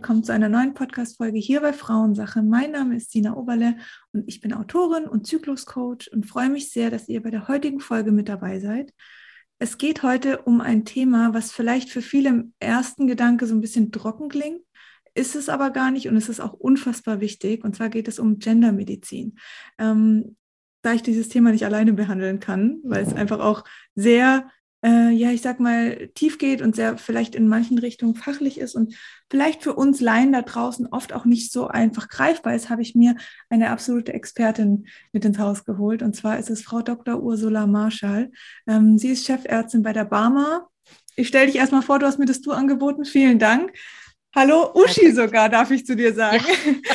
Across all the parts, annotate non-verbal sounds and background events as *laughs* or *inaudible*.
willkommen zu einer neuen Podcast-Folge hier bei Frauensache. Mein Name ist Sina Oberle und ich bin Autorin und Zykluscoach und freue mich sehr, dass ihr bei der heutigen Folge mit dabei seid. Es geht heute um ein Thema, was vielleicht für viele im ersten Gedanke so ein bisschen trocken klingt, ist es aber gar nicht und es ist auch unfassbar wichtig. Und zwar geht es um Gendermedizin. Ähm, da ich dieses Thema nicht alleine behandeln kann, weil es einfach auch sehr äh, ja, ich sag mal, tief geht und sehr vielleicht in manchen Richtungen fachlich ist und vielleicht für uns Laien da draußen oft auch nicht so einfach greifbar ist, habe ich mir eine absolute Expertin mit ins Haus geholt. Und zwar ist es Frau Dr. Ursula Marschall. Ähm, sie ist Chefärztin bei der Barmer. Ich stelle dich erstmal vor, du hast mir das Du angeboten. Vielen Dank. Hallo, Uschi sogar, darf ich zu dir sagen.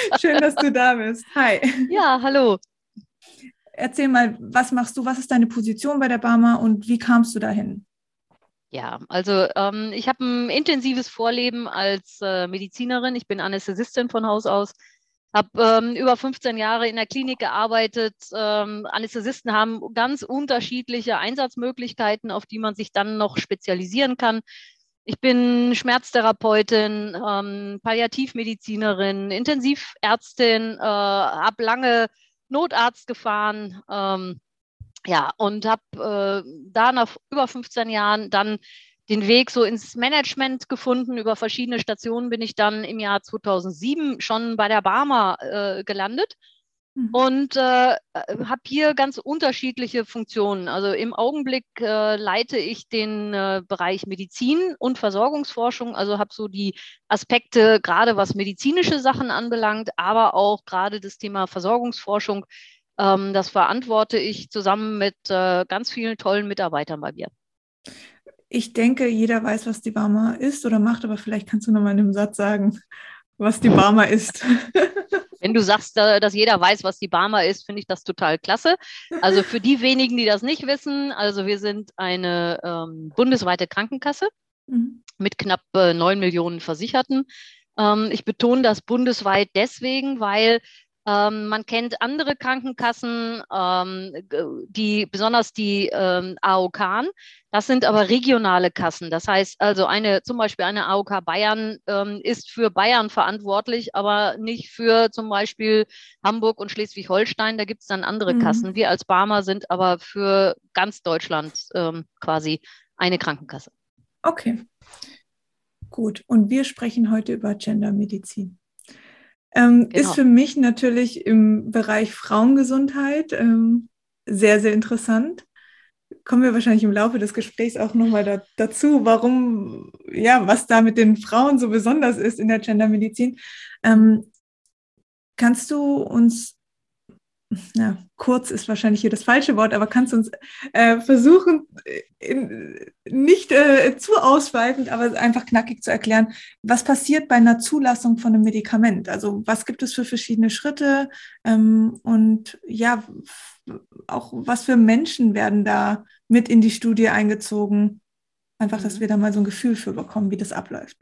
Ja. *laughs* Schön, dass du da bist. Hi. Ja, hallo. Erzähl mal, was machst du, was ist deine Position bei der Barmer und wie kamst du dahin? Ja, also ähm, ich habe ein intensives Vorleben als äh, Medizinerin. Ich bin Anästhesistin von Haus aus, habe ähm, über 15 Jahre in der Klinik gearbeitet. Ähm, Anästhesisten haben ganz unterschiedliche Einsatzmöglichkeiten, auf die man sich dann noch spezialisieren kann. Ich bin Schmerztherapeutin, ähm, Palliativmedizinerin, Intensivärztin, äh, habe lange Notarzt gefahren. Ähm, ja, und habe äh, da nach über 15 Jahren dann den Weg so ins Management gefunden. Über verschiedene Stationen bin ich dann im Jahr 2007 schon bei der Barmer äh, gelandet. Und äh, habe hier ganz unterschiedliche Funktionen. Also im Augenblick äh, leite ich den äh, Bereich Medizin und Versorgungsforschung, also habe so die Aspekte, gerade was medizinische Sachen anbelangt, aber auch gerade das Thema Versorgungsforschung. Ähm, das verantworte ich zusammen mit äh, ganz vielen tollen Mitarbeitern bei mir. Ich denke, jeder weiß, was die Barmer ist oder macht, aber vielleicht kannst du noch mal in einem Satz sagen, was die Barmer ist. *laughs* Wenn du sagst, dass jeder weiß, was die Barmer ist, finde ich das total klasse. Also für die wenigen, die das nicht wissen, also wir sind eine ähm, bundesweite Krankenkasse mhm. mit knapp äh, 9 Millionen Versicherten. Ähm, ich betone das bundesweit deswegen, weil ähm, man kennt andere Krankenkassen, ähm, die besonders die ähm, AOK. Das sind aber regionale Kassen. Das heißt also eine zum Beispiel eine AOK Bayern ähm, ist für Bayern verantwortlich, aber nicht für zum Beispiel Hamburg und Schleswig-Holstein. Da gibt es dann andere mhm. Kassen. Wir als Barmer sind aber für ganz Deutschland ähm, quasi eine Krankenkasse. Okay. Gut. Und wir sprechen heute über Gendermedizin. Ähm, genau. Ist für mich natürlich im Bereich Frauengesundheit ähm, sehr, sehr interessant. Kommen wir wahrscheinlich im Laufe des Gesprächs auch nochmal da, dazu, warum, ja, was da mit den Frauen so besonders ist in der Gendermedizin. Ähm, kannst du uns na, kurz ist wahrscheinlich hier das falsche Wort, aber kannst du uns äh, versuchen, in, nicht äh, zu ausweitend, aber einfach knackig zu erklären, was passiert bei einer Zulassung von einem Medikament? Also was gibt es für verschiedene Schritte ähm, und ja, auch was für Menschen werden da mit in die Studie eingezogen? Einfach, dass mhm. wir da mal so ein Gefühl für bekommen, wie das abläuft.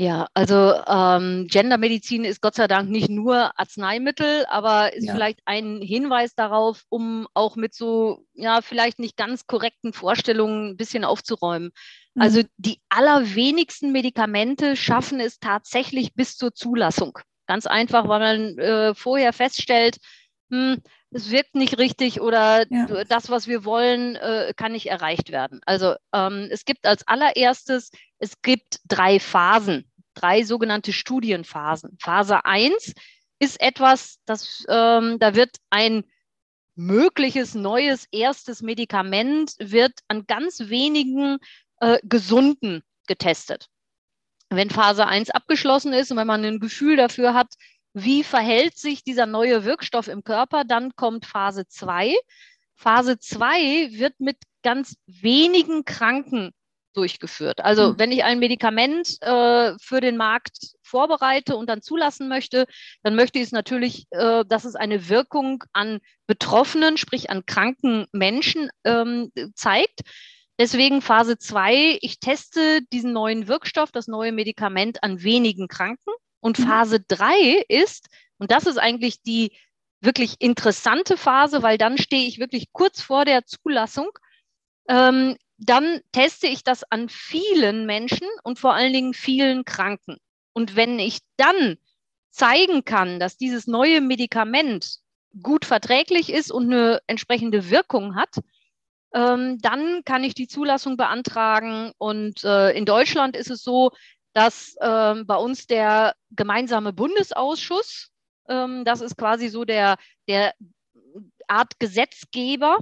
Ja, also ähm, Gendermedizin ist Gott sei Dank nicht nur Arzneimittel, aber ist ja. vielleicht ein Hinweis darauf, um auch mit so, ja, vielleicht nicht ganz korrekten Vorstellungen ein bisschen aufzuräumen. Mhm. Also die allerwenigsten Medikamente schaffen es tatsächlich bis zur Zulassung. Ganz einfach, weil man äh, vorher feststellt, hm, es wirkt nicht richtig oder ja. das, was wir wollen, äh, kann nicht erreicht werden. Also ähm, es gibt als allererstes, es gibt drei Phasen drei sogenannte Studienphasen. Phase 1 ist etwas, das, ähm, da wird ein mögliches neues erstes Medikament wird an ganz wenigen äh, Gesunden getestet. Wenn Phase 1 abgeschlossen ist und wenn man ein Gefühl dafür hat, wie verhält sich dieser neue Wirkstoff im Körper, dann kommt Phase 2. Phase 2 wird mit ganz wenigen Kranken durchgeführt. Also mhm. wenn ich ein Medikament äh, für den Markt vorbereite und dann zulassen möchte, dann möchte ich es natürlich, äh, dass es eine Wirkung an Betroffenen, sprich an kranken Menschen ähm, zeigt. Deswegen Phase 2, ich teste diesen neuen Wirkstoff, das neue Medikament an wenigen Kranken. Und mhm. Phase 3 ist, und das ist eigentlich die wirklich interessante Phase, weil dann stehe ich wirklich kurz vor der Zulassung. Ähm, dann teste ich das an vielen Menschen und vor allen Dingen vielen Kranken. Und wenn ich dann zeigen kann, dass dieses neue Medikament gut verträglich ist und eine entsprechende Wirkung hat, ähm, dann kann ich die Zulassung beantragen. Und äh, in Deutschland ist es so, dass äh, bei uns der gemeinsame Bundesausschuss, ähm, das ist quasi so der, der Art Gesetzgeber,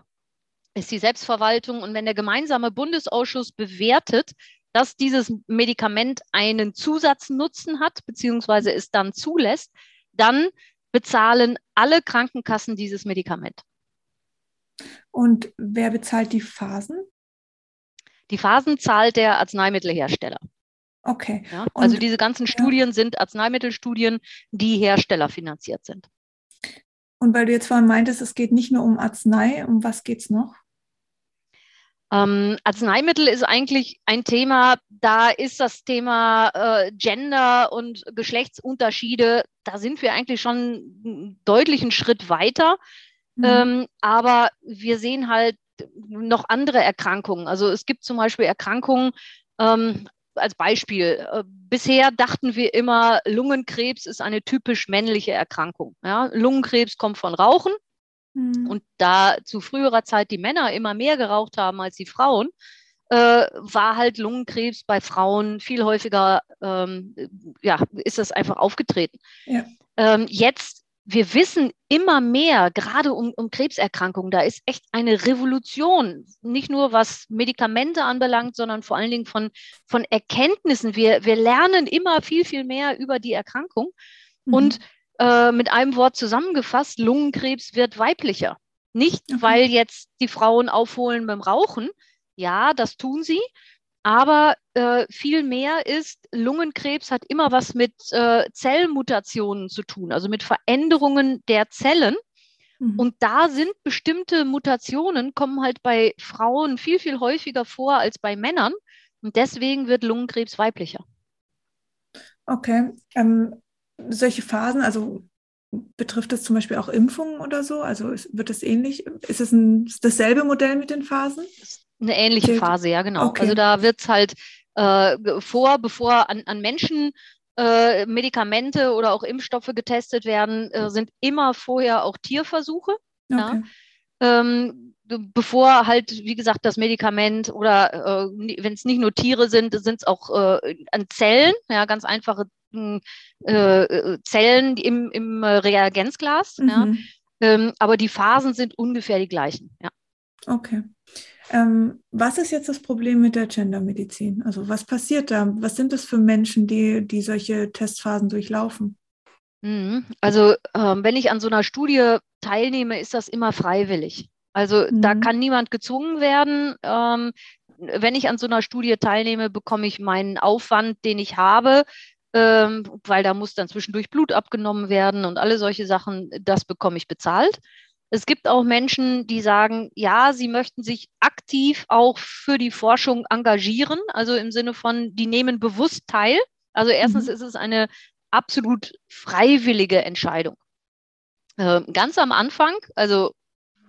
ist die Selbstverwaltung. Und wenn der gemeinsame Bundesausschuss bewertet, dass dieses Medikament einen Zusatznutzen hat, beziehungsweise es dann zulässt, dann bezahlen alle Krankenkassen dieses Medikament. Und wer bezahlt die Phasen? Die Phasen zahlt der Arzneimittelhersteller. Okay. Ja, also diese ganzen Studien ja. sind Arzneimittelstudien, die herstellerfinanziert sind. Und weil du jetzt vorhin meintest, es geht nicht nur um Arznei, um was geht es noch? Ähm, Arzneimittel ist eigentlich ein Thema, da ist das Thema äh, Gender und Geschlechtsunterschiede, da sind wir eigentlich schon einen deutlichen Schritt weiter. Mhm. Ähm, aber wir sehen halt noch andere Erkrankungen. Also es gibt zum Beispiel Erkrankungen, ähm, als Beispiel, äh, bisher dachten wir immer, Lungenkrebs ist eine typisch männliche Erkrankung. Ja? Lungenkrebs kommt von Rauchen. Mhm. Und da zu früherer Zeit die Männer immer mehr geraucht haben als die Frauen, äh, war halt Lungenkrebs bei Frauen viel häufiger, ähm, ja, ist das einfach aufgetreten. Ja. Ähm, jetzt wir wissen immer mehr, gerade um, um Krebserkrankungen, da ist echt eine Revolution, nicht nur was Medikamente anbelangt, sondern vor allen Dingen von, von Erkenntnissen. Wir, wir lernen immer viel, viel mehr über die Erkrankung. Mhm. Und äh, mit einem Wort zusammengefasst, Lungenkrebs wird weiblicher. Nicht, okay. weil jetzt die Frauen aufholen beim Rauchen. Ja, das tun sie. Aber äh, viel mehr ist, Lungenkrebs hat immer was mit äh, Zellmutationen zu tun, also mit Veränderungen der Zellen. Mhm. Und da sind bestimmte Mutationen, kommen halt bei Frauen viel, viel häufiger vor als bei Männern. Und deswegen wird Lungenkrebs weiblicher. Okay. Ähm, solche Phasen, also betrifft das zum Beispiel auch Impfungen oder so? Also wird es ähnlich? Ist es ein, dasselbe Modell mit den Phasen? Eine ähnliche Phase, ja, genau. Okay. Also da wird es halt äh, vor, bevor an, an Menschen äh, Medikamente oder auch Impfstoffe getestet werden, äh, sind immer vorher auch Tierversuche. Okay. Ja? Ähm, bevor halt, wie gesagt, das Medikament oder äh, wenn es nicht nur Tiere sind, sind es auch äh, an Zellen, ja, ganz einfache äh, Zellen im, im Reagenzglas. Mhm. Ja. Ähm, aber die Phasen sind ungefähr die gleichen. Ja. Okay. Ähm, was ist jetzt das Problem mit der Gendermedizin? Also was passiert da? Was sind das für Menschen, die, die solche Testphasen durchlaufen? Mhm. Also ähm, wenn ich an so einer Studie teilnehme, ist das immer freiwillig. Also mhm. da kann niemand gezwungen werden. Ähm, wenn ich an so einer Studie teilnehme, bekomme ich meinen Aufwand, den ich habe, ähm, weil da muss dann zwischendurch Blut abgenommen werden und alle solche Sachen, das bekomme ich bezahlt. Es gibt auch Menschen, die sagen, ja, sie möchten sich aktiv auch für die Forschung engagieren, also im Sinne von, die nehmen bewusst teil. Also erstens mhm. ist es eine absolut freiwillige Entscheidung. Äh, ganz am Anfang, also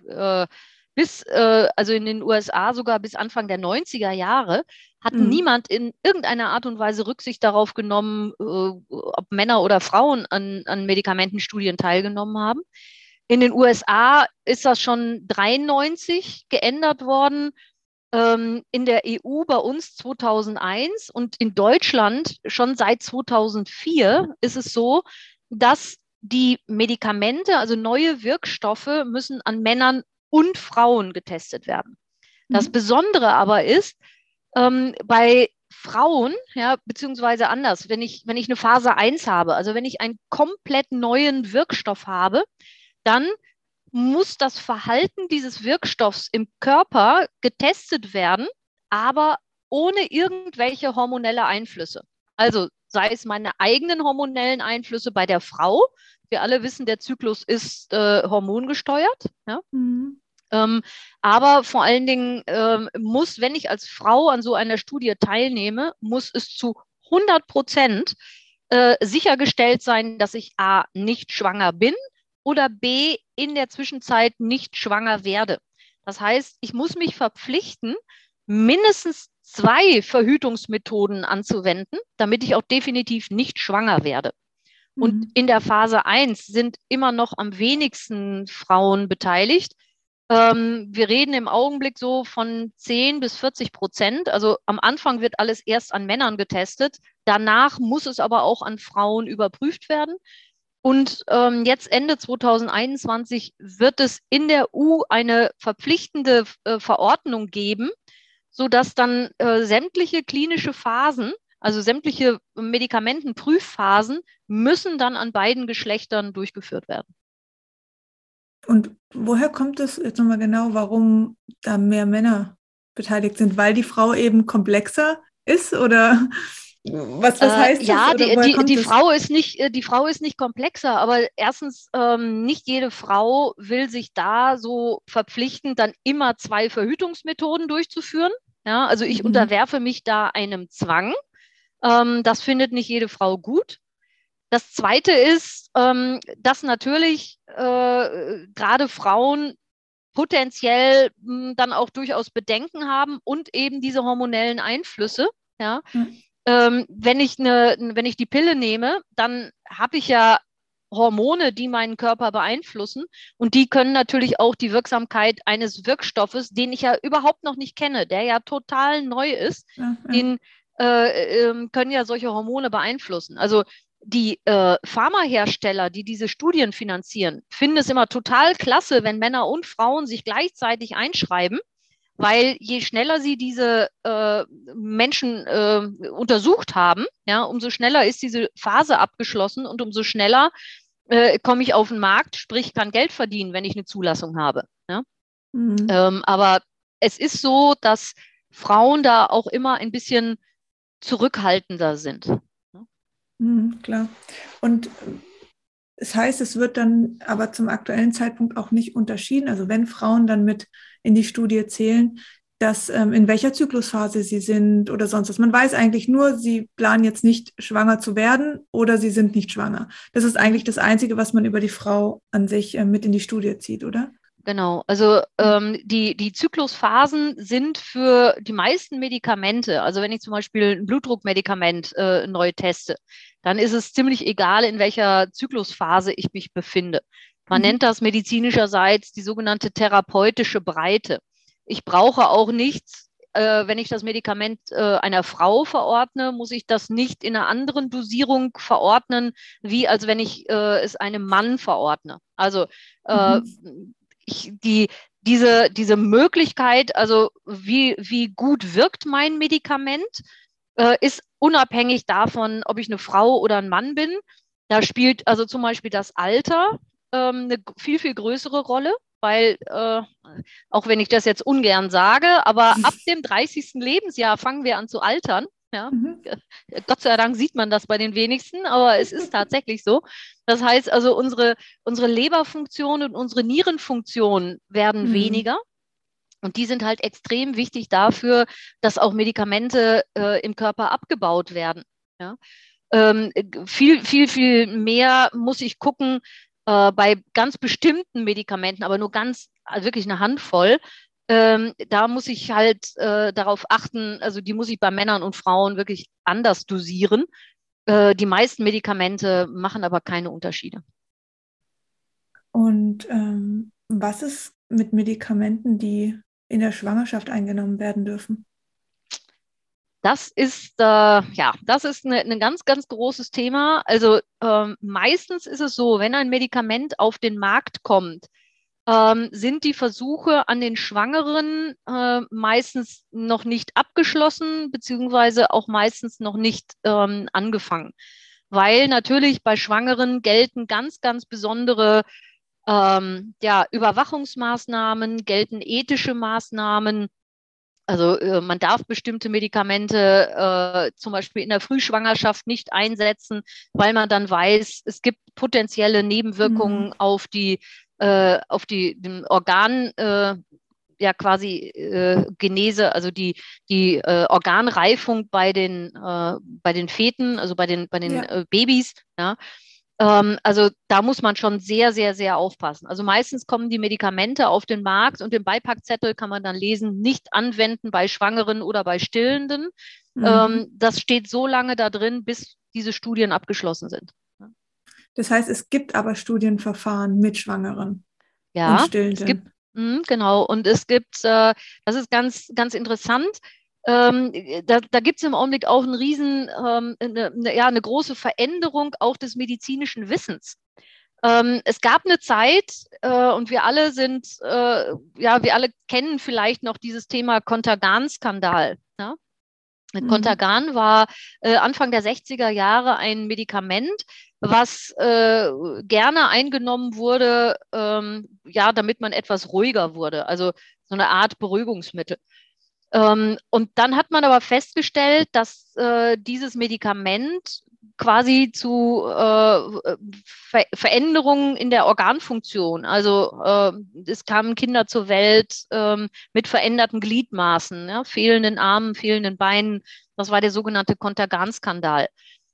äh, bis, äh, also in den USA sogar bis Anfang der 90er Jahre, hat mhm. niemand in irgendeiner Art und Weise Rücksicht darauf genommen, äh, ob Männer oder Frauen an, an Medikamentenstudien teilgenommen haben. In den USA ist das schon 93 geändert worden, ähm, in der EU bei uns 2001 und in Deutschland schon seit 2004 ist es so, dass die Medikamente, also neue Wirkstoffe, müssen an Männern und Frauen getestet werden. Das mhm. Besondere aber ist, ähm, bei Frauen, ja, beziehungsweise anders, wenn ich, wenn ich eine Phase 1 habe, also wenn ich einen komplett neuen Wirkstoff habe, dann muss das Verhalten dieses Wirkstoffs im Körper getestet werden, aber ohne irgendwelche hormonelle Einflüsse. Also sei es meine eigenen hormonellen Einflüsse bei der Frau. Wir alle wissen, der Zyklus ist äh, hormongesteuert. Ja? Mhm. Ähm, aber vor allen Dingen ähm, muss, wenn ich als Frau an so einer Studie teilnehme, muss es zu 100 Prozent äh, sichergestellt sein, dass ich A, nicht schwanger bin, oder B, in der Zwischenzeit nicht schwanger werde. Das heißt, ich muss mich verpflichten, mindestens zwei Verhütungsmethoden anzuwenden, damit ich auch definitiv nicht schwanger werde. Und mhm. in der Phase 1 sind immer noch am wenigsten Frauen beteiligt. Ähm, wir reden im Augenblick so von 10 bis 40 Prozent. Also am Anfang wird alles erst an Männern getestet. Danach muss es aber auch an Frauen überprüft werden. Und ähm, jetzt Ende 2021 wird es in der EU eine verpflichtende äh, Verordnung geben, sodass dann äh, sämtliche klinische Phasen, also sämtliche Medikamentenprüfphasen, müssen dann an beiden Geschlechtern durchgeführt werden. Und woher kommt es jetzt nochmal genau, warum da mehr Männer beteiligt sind? Weil die Frau eben komplexer ist oder was, was äh, heißt äh, ja, das? Ja, die, die, die Frau ist nicht, äh, die Frau ist nicht komplexer, aber erstens, ähm, nicht jede Frau will sich da so verpflichten, dann immer zwei Verhütungsmethoden durchzuführen. Ja, also ich mhm. unterwerfe mich da einem Zwang. Ähm, das findet nicht jede Frau gut. Das Zweite ist, ähm, dass natürlich äh, gerade Frauen potenziell mh, hm, dann auch durchaus Bedenken haben und eben diese hormonellen Einflüsse. Ja. Mhm. Ähm, wenn, ich ne, wenn ich die Pille nehme, dann habe ich ja Hormone, die meinen Körper beeinflussen. Und die können natürlich auch die Wirksamkeit eines Wirkstoffes, den ich ja überhaupt noch nicht kenne, der ja total neu ist, ja. den äh, äh, können ja solche Hormone beeinflussen. Also die äh, Pharmahersteller, die diese Studien finanzieren, finden es immer total klasse, wenn Männer und Frauen sich gleichzeitig einschreiben, weil je schneller sie diese äh, Menschen äh, untersucht haben, ja, umso schneller ist diese Phase abgeschlossen und umso schneller äh, komme ich auf den Markt, sprich kann Geld verdienen, wenn ich eine Zulassung habe. Ja? Mhm. Ähm, aber es ist so, dass Frauen da auch immer ein bisschen zurückhaltender sind. Mhm, klar. Und es heißt, es wird dann aber zum aktuellen Zeitpunkt auch nicht unterschieden. Also wenn Frauen dann mit in die Studie zählen, dass ähm, in welcher Zyklusphase sie sind oder sonst was. Man weiß eigentlich nur, sie planen jetzt nicht schwanger zu werden oder sie sind nicht schwanger. Das ist eigentlich das Einzige, was man über die Frau an sich äh, mit in die Studie zieht, oder? Genau, also ähm, die, die Zyklusphasen sind für die meisten Medikamente, also wenn ich zum Beispiel ein Blutdruckmedikament äh, neu teste, dann ist es ziemlich egal, in welcher Zyklusphase ich mich befinde. Man mhm. nennt das medizinischerseits die sogenannte therapeutische Breite. Ich brauche auch nichts, äh, wenn ich das Medikament äh, einer Frau verordne, muss ich das nicht in einer anderen Dosierung verordnen, wie als wenn ich äh, es einem Mann verordne. Also äh, mhm ich, die, diese, diese Möglichkeit, also wie, wie gut wirkt mein Medikament, äh, ist unabhängig davon, ob ich eine Frau oder ein Mann bin. Da spielt also zum Beispiel das Alter ähm, eine viel, viel größere Rolle, weil, äh, auch wenn ich das jetzt ungern sage, aber *laughs* ab dem 30. Lebensjahr fangen wir an zu altern. Ja? Mhm. Gott sei Dank sieht man das bei den wenigsten, aber es ist tatsächlich so. Das heißt also, unsere, unsere Leberfunktion und unsere Nierenfunktion werden mhm. weniger. Und die sind halt extrem wichtig dafür, dass auch Medikamente äh, im Körper abgebaut werden. Ja? Ähm, viel, viel, viel mehr muss ich gucken äh, bei ganz bestimmten Medikamenten, aber nur ganz, also wirklich eine Handvoll, ähm, da muss ich halt äh, darauf achten, also die muss ich bei Männern und Frauen wirklich anders dosieren. Äh, die meisten Medikamente machen aber keine Unterschiede. Und ähm, was ist mit Medikamenten, die in der Schwangerschaft eingenommen werden dürfen? Das ist äh, ja, das ist ein ne ganz, ganz großes Thema. Also ähm, meistens ist es so, wenn ein Medikament auf den Markt kommt, ähm, sind die Versuche an den Schwangeren äh, meistens noch nicht abgeschlossen, beziehungsweise auch meistens noch nicht ähm, angefangen. Weil natürlich bei Schwangeren gelten ganz, ganz besondere ähm, ja, Überwachungsmaßnahmen, gelten ethische Maßnahmen. Also äh, man darf bestimmte Medikamente äh, zum Beispiel in der Frühschwangerschaft nicht einsetzen, weil man dann weiß, es gibt potenzielle Nebenwirkungen mhm. auf die äh, auf die den Organ äh, ja quasi äh, Genese, also die, die äh, Organreifung bei den, äh, bei den Feten, also bei den, bei den ja. äh, Babys. Ja. Ähm, also da muss man schon sehr, sehr, sehr aufpassen. Also meistens kommen die Medikamente auf den Markt und den Beipackzettel kann man dann lesen, nicht anwenden bei Schwangeren oder bei Stillenden. Mhm. Ähm, das steht so lange da drin, bis diese Studien abgeschlossen sind. Das heißt, es gibt aber Studienverfahren mit Schwangeren. Ja, und Stillenden. es gibt, mh, genau. Und es gibt, äh, das ist ganz, ganz interessant, ähm, da da gibt es im Augenblick auch einen riesen, ähm, eine, eine, ja, eine große Veränderung auch des medizinischen Wissens. Ähm, es gab eine Zeit äh, und wir alle sind, äh, ja, wir alle kennen vielleicht noch dieses Thema Contergan-Skandal. Ja? Mhm. Contergan war äh, Anfang der 60er Jahre ein Medikament, was äh, gerne eingenommen wurde, ähm, ja, damit man etwas ruhiger wurde. Also so eine Art Beruhigungsmittel. Ähm, und dann hat man aber festgestellt, dass äh, dieses Medikament quasi zu äh, Ver Veränderungen in der Organfunktion, also äh, es kamen Kinder zur Welt ähm, mit veränderten Gliedmaßen, ja, fehlenden Armen, fehlenden Beinen. Das war der sogenannte Kontergan-Skandal.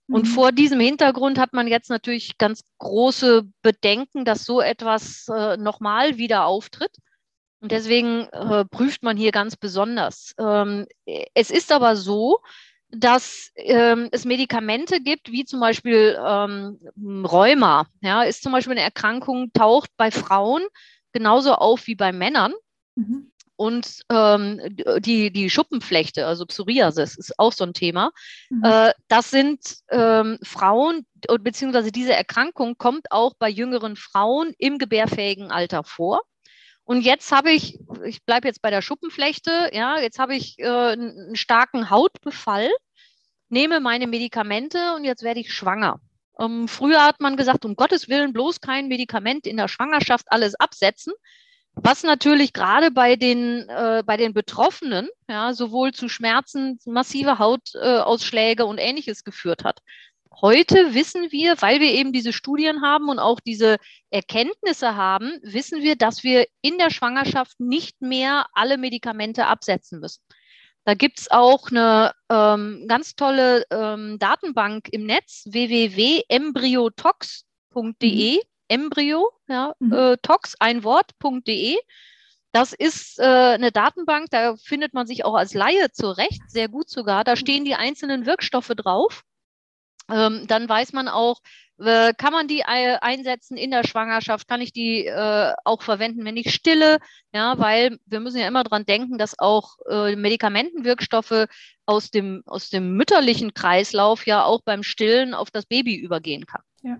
Und mhm. vor diesem Hintergrund hat man jetzt natürlich ganz große Bedenken, dass so etwas äh, nochmal wieder auftritt. Und deswegen äh, prüft man hier ganz besonders. Ähm, es ist aber so, dass ähm, es Medikamente gibt, wie zum Beispiel ähm, Rheuma. Ja, ist zum Beispiel eine Erkrankung, taucht bei Frauen genauso auf wie bei Männern. Mhm. Und ähm, die, die Schuppenflechte, also Psoriasis, ist auch so ein Thema. Mhm. Äh, das sind ähm, Frauen, beziehungsweise diese Erkrankung kommt auch bei jüngeren Frauen im gebärfähigen Alter vor. Und jetzt habe ich, ich bleibe jetzt bei der Schuppenflechte, ja, jetzt habe ich äh, einen starken Hautbefall, nehme meine Medikamente und jetzt werde ich schwanger. Ähm, früher hat man gesagt, um Gottes Willen bloß kein Medikament in der Schwangerschaft alles absetzen, was natürlich gerade bei den, äh, bei den Betroffenen ja, sowohl zu Schmerzen, massive Hautausschläge und ähnliches geführt hat. Heute wissen wir, weil wir eben diese Studien haben und auch diese Erkenntnisse haben, wissen wir, dass wir in der Schwangerschaft nicht mehr alle Medikamente absetzen müssen. Da gibt es auch eine ähm, ganz tolle ähm, Datenbank im Netz, www.embryotox.de, mhm. Embryo, ja, mhm. äh, Tox, ein Wort.de. Das ist äh, eine Datenbank, da findet man sich auch als Laie zurecht, sehr gut sogar. Da stehen die einzelnen Wirkstoffe drauf. Ähm, dann weiß man auch, äh, kann man die einsetzen in der Schwangerschaft? Kann ich die äh, auch verwenden, wenn ich stille? Ja, weil wir müssen ja immer dran denken, dass auch äh, Medikamentenwirkstoffe aus dem, aus dem mütterlichen Kreislauf ja auch beim Stillen auf das Baby übergehen kann. Ja.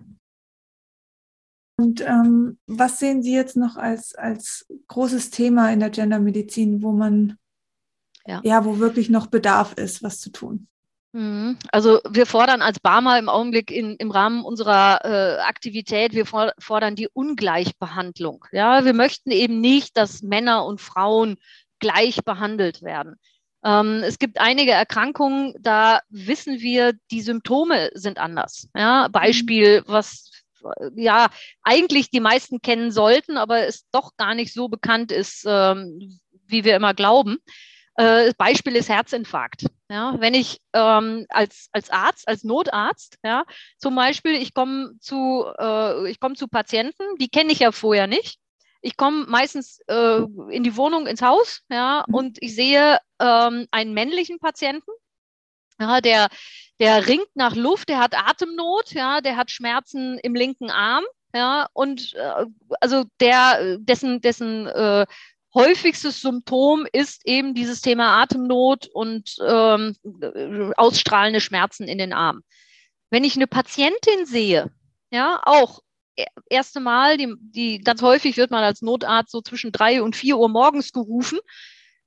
Und ähm, was sehen Sie jetzt noch als, als großes Thema in der Gendermedizin, wo man ja. ja, wo wirklich noch Bedarf ist, was zu tun? Mhm. Also wir fordern als Barmer im Augenblick in, im Rahmen unserer äh, Aktivität, wir fordern die Ungleichbehandlung. Ja, wir möchten eben nicht, dass Männer und Frauen gleich behandelt werden. Ähm, es gibt einige Erkrankungen, da wissen wir, die Symptome sind anders. Ja, Beispiel, was ja eigentlich die meisten kennen sollten, aber es doch gar nicht so bekannt ist, ähm, wie wir immer glauben. Äh, Beispiel ist Herzinfarkt. Ja, wenn ich ähm, als, als Arzt, als Notarzt, ja, zum Beispiel, ich komme zu, äh, ich komme zu Patienten, die kenne ich ja vorher nicht. Ich komme meistens äh, in die Wohnung, ins Haus, ja, mhm. und ich sehe ähm, einen männlichen Patienten, ja, der, der ringt nach Luft, der hat Atemnot, ja, der hat Schmerzen im linken Arm, ja, und äh, also der, dessen, dessen äh, häufigstes Symptom ist eben dieses Thema Atemnot und ähm, ausstrahlende Schmerzen in den Armen. Wenn ich eine Patientin sehe, ja, auch e, erste Mal, die, die ganz häufig wird man als Notarzt so zwischen drei und vier Uhr morgens gerufen,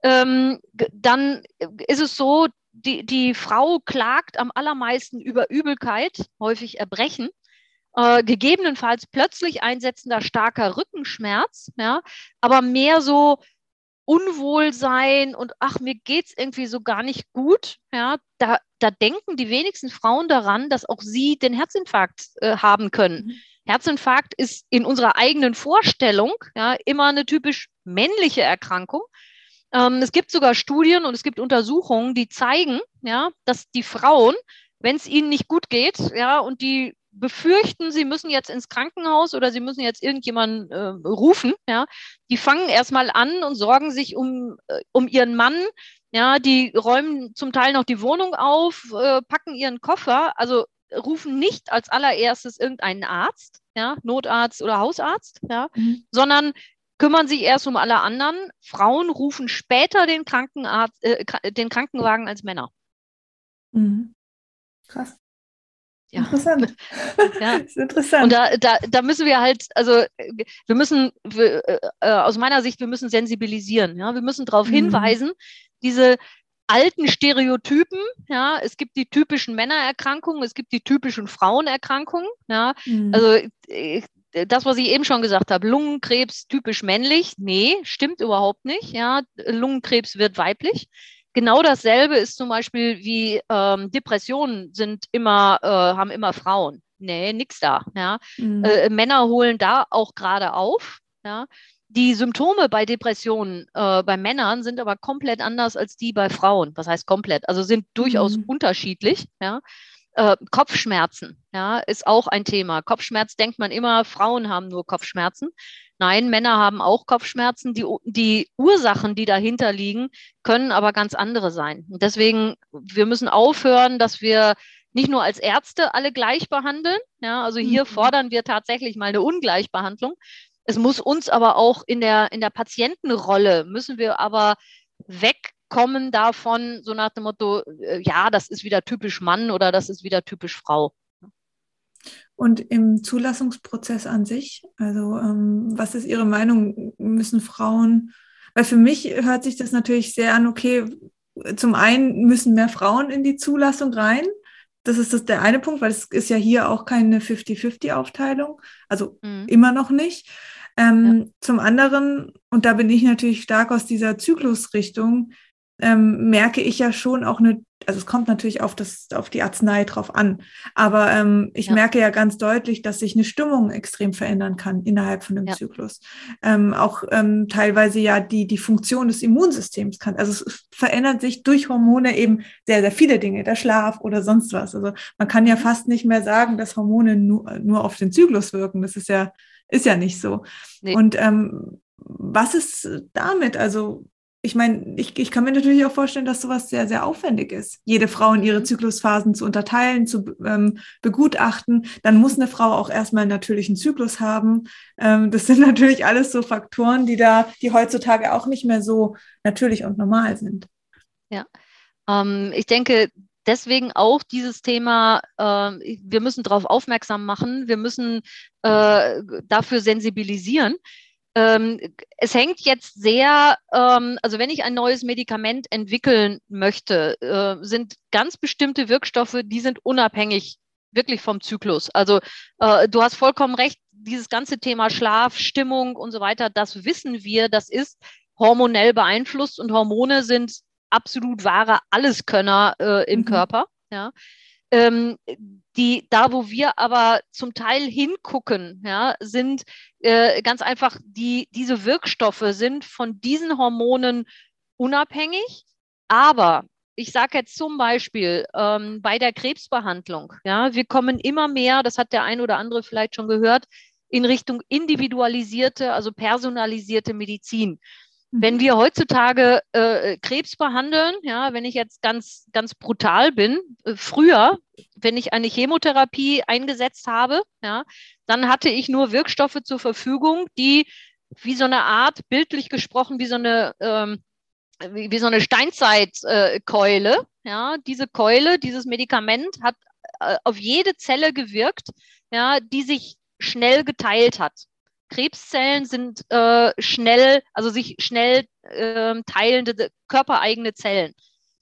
ähm, dann ist es so, die, die Frau klagt am allermeisten über Übelkeit, häufig Erbrechen äh, gegebenenfalls plötzlich einsetzender starker Rückenschmerz, ja, aber mehr so Unwohlsein und ach, mir geht es irgendwie so gar nicht gut, ja, da, da denken die wenigsten Frauen daran, dass auch sie den Herzinfarkt äh, haben können. Mhm. Herzinfarkt ist in unserer eigenen Vorstellung ja, immer eine typisch männliche Erkrankung. Ähm, es gibt sogar Studien und es gibt Untersuchungen, die zeigen, ja, dass die Frauen, wenn es ihnen nicht gut geht, ja, und die befürchten, sie müssen jetzt ins Krankenhaus oder sie müssen jetzt irgendjemanden äh, rufen, ja, die fangen erstmal an und sorgen sich um, äh, um ihren Mann, ja, die räumen zum Teil noch die Wohnung auf, äh, packen ihren Koffer, also rufen nicht als allererstes irgendeinen Arzt, ja, Notarzt oder Hausarzt, ja, mhm. sondern kümmern sich erst um alle anderen. Frauen rufen später den Krankenarzt, äh, den Krankenwagen als Männer. Mhm. Krass. Ja. Interessant. *laughs* ja. ist interessant. Und da, da, da müssen wir halt, also wir müssen, wir, äh, äh, aus meiner Sicht, wir müssen sensibilisieren. Ja? Wir müssen darauf mhm. hinweisen, diese alten Stereotypen, ja, es gibt die typischen Männererkrankungen, es gibt die typischen Frauenerkrankungen, ja, mhm. also äh, das, was ich eben schon gesagt habe, Lungenkrebs typisch männlich, nee, stimmt überhaupt nicht, ja, Lungenkrebs wird weiblich. Genau dasselbe ist zum Beispiel wie ähm, Depressionen sind immer, äh, haben immer Frauen. Nee, nix da. Ja. Mhm. Äh, Männer holen da auch gerade auf. Ja. Die Symptome bei Depressionen äh, bei Männern sind aber komplett anders als die bei Frauen. Was heißt komplett? Also sind durchaus mhm. unterschiedlich. Ja. Äh, Kopfschmerzen, ja, ist auch ein Thema. Kopfschmerz denkt man immer, Frauen haben nur Kopfschmerzen. Nein, Männer haben auch Kopfschmerzen. Die, die Ursachen, die dahinter liegen, können aber ganz andere sein. Und deswegen, wir müssen aufhören, dass wir nicht nur als Ärzte alle gleich behandeln. Ja, also hier mhm. fordern wir tatsächlich mal eine Ungleichbehandlung. Es muss uns aber auch in der, in der Patientenrolle, müssen wir aber wegkommen davon, so nach dem Motto, äh, ja, das ist wieder typisch Mann oder das ist wieder typisch Frau. Und im Zulassungsprozess an sich, also ähm, was ist Ihre Meinung? Müssen Frauen, weil für mich hört sich das natürlich sehr an, okay, zum einen müssen mehr Frauen in die Zulassung rein. Das ist das der eine Punkt, weil es ist ja hier auch keine 50-50-Aufteilung, also mhm. immer noch nicht. Ähm, ja. Zum anderen, und da bin ich natürlich stark aus dieser Zyklusrichtung, ähm, merke ich ja schon auch eine, also es kommt natürlich auf das, auf die Arznei drauf an, aber ähm, ich ja. merke ja ganz deutlich, dass sich eine Stimmung extrem verändern kann innerhalb von einem ja. Zyklus. Ähm, auch ähm, teilweise ja die, die Funktion des Immunsystems kann. Also es verändert sich durch Hormone eben sehr, sehr viele Dinge, der Schlaf oder sonst was. Also man kann ja mhm. fast nicht mehr sagen, dass Hormone nur, nur auf den Zyklus wirken. Das ist ja, ist ja nicht so. Nee. Und ähm, was ist damit? Also ich meine, ich, ich kann mir natürlich auch vorstellen, dass sowas sehr, sehr aufwendig ist, jede Frau in ihre mhm. Zyklusphasen zu unterteilen, zu ähm, begutachten. Dann muss eine Frau auch erstmal einen natürlichen Zyklus haben. Ähm, das sind *laughs* natürlich alles so Faktoren, die da, die heutzutage auch nicht mehr so natürlich und normal sind. Ja, ähm, ich denke, deswegen auch dieses Thema, äh, wir müssen darauf aufmerksam machen, wir müssen äh, dafür sensibilisieren es hängt jetzt sehr, ähm, also wenn ich ein neues Medikament entwickeln möchte, äh, sind ganz bestimmte Wirkstoffe, die sind unabhängig wirklich vom Zyklus. Also äh, du hast vollkommen recht, dieses ganze Thema Schlaf, Stimmung und so weiter, das wissen wir, das ist hormonell beeinflusst und Hormone sind absolut wahre Alleskönner äh, im mhm. Körper. Ja. Ähm, die, da, wo wir aber zum Teil hingucken, ja, sind äh, ganz einfach, die, diese Wirkstoffe sind von diesen Hormonen unabhängig, aber ich sage jetzt zum Beispiel ähm, bei der Krebsbehandlung, ja, wir kommen immer mehr, das hat der ein oder andere vielleicht schon gehört, in Richtung individualisierte, also personalisierte Medizin. Wenn mhm. wir heutzutage äh, Krebs behandeln, ja, wenn ich jetzt ganz, ganz brutal bin, äh, früher, wenn ich eine Chemotherapie eingesetzt habe, ja, dann hatte ich nur Wirkstoffe zur Verfügung, die wie so eine Art, bildlich gesprochen, wie so eine, ähm, wie, wie so eine Steinzeitkeule, äh, ja, diese Keule, dieses Medikament hat äh, auf jede Zelle gewirkt, ja, die sich schnell geteilt hat. Krebszellen sind äh, schnell, also sich schnell äh, teilende körpereigene Zellen.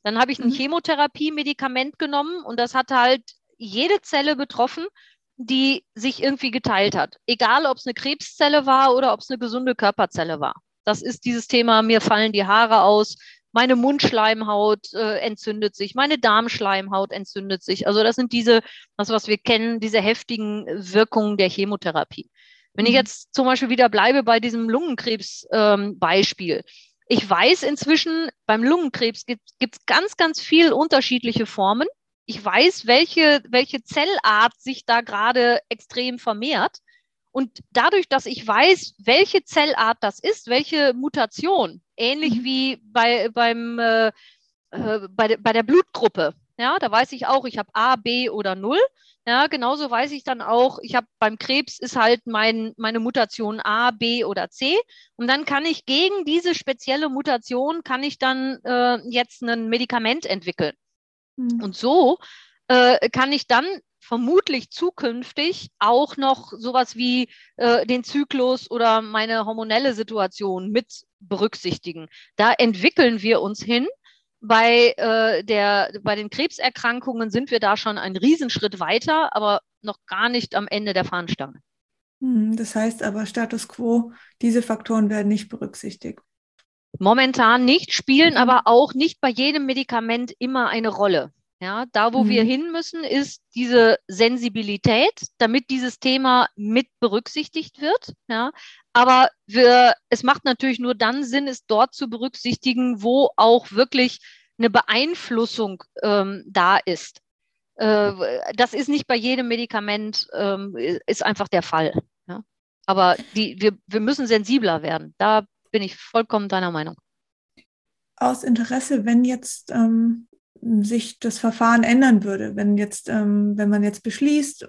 Dann habe ich ein mhm. Chemotherapie-Medikament genommen und das hat halt jede Zelle betroffen, die sich irgendwie geteilt hat. Egal, ob es eine Krebszelle war oder ob es eine gesunde Körperzelle war. Das ist dieses Thema, mir fallen die Haare aus, meine Mundschleimhaut äh, entzündet sich, meine Darmschleimhaut entzündet sich. Also das sind diese, das, was wir kennen, diese heftigen Wirkungen der Chemotherapie. Wenn ich mhm. jetzt zum Beispiel wieder bleibe bei diesem Lungenkrebs-Beispiel. Ähm, ich weiß inzwischen, beim Lungenkrebs gibt es ganz, ganz viel unterschiedliche Formen. ich weiß, welche, welche Zellart sich da gerade extrem vermehrt. Und dadurch, dass ich weiß, welche Zellart das ist, welche Mutation, ähnlich mhm. wie bei, beim, äh, äh, bei, bei der Blutgruppe, ja, da weiß ich auch, ich habe A, B oder 0. Ja, genauso weiß ich dann auch, ich habe beim Krebs ist halt mein, meine Mutation A, B oder C. Und dann kann ich gegen diese spezielle Mutation, kann ich dann äh, jetzt ein Medikament entwickeln. Mhm. Und so äh, kann ich dann vermutlich zukünftig auch noch sowas wie äh, den Zyklus oder meine hormonelle Situation mit berücksichtigen. Da entwickeln wir uns hin bei, äh, der, bei den Krebserkrankungen sind wir da schon einen Riesenschritt weiter, aber noch gar nicht am Ende der Fahnenstange. Hm, das heißt aber Status quo, diese Faktoren werden nicht berücksichtigt. Momentan nicht, spielen mhm. aber auch nicht bei jedem Medikament immer eine Rolle. Ja, da, wo mhm. wir hin müssen, ist diese Sensibilität, damit dieses Thema mit berücksichtigt wird. Ja, aber wir, es macht natürlich nur dann Sinn, es dort zu berücksichtigen, wo auch wirklich eine Beeinflussung ähm, da ist. Äh, das ist nicht bei jedem Medikament, ähm, ist einfach der Fall. Ja? Aber die, wir, wir müssen sensibler werden. Da bin ich vollkommen deiner Meinung. Aus Interesse, wenn jetzt ähm, sich das Verfahren ändern würde, wenn jetzt, ähm, wenn man jetzt beschließt,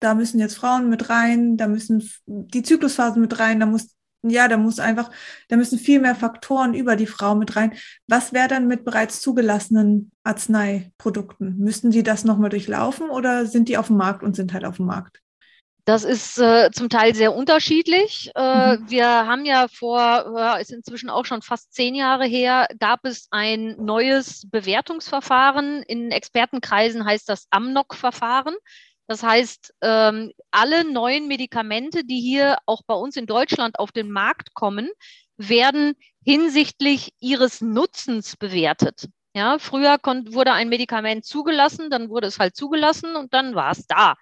da müssen jetzt Frauen mit rein, da müssen die Zyklusphasen mit rein, da muss ja, da muss einfach, da müssen viel mehr Faktoren über die Frau mit rein. Was wäre dann mit bereits zugelassenen Arzneiprodukten? Müssten die das nochmal durchlaufen oder sind die auf dem Markt und sind halt auf dem Markt? Das ist äh, zum Teil sehr unterschiedlich. Äh, mhm. Wir haben ja vor, ja, ist inzwischen auch schon fast zehn Jahre her, gab es ein neues Bewertungsverfahren. In Expertenkreisen heißt das AMNOC-Verfahren. Das heißt, ähm, alle neuen Medikamente, die hier auch bei uns in Deutschland auf den Markt kommen, werden hinsichtlich ihres Nutzens bewertet. Ja, früher wurde ein Medikament zugelassen, dann wurde es halt zugelassen und dann war es da.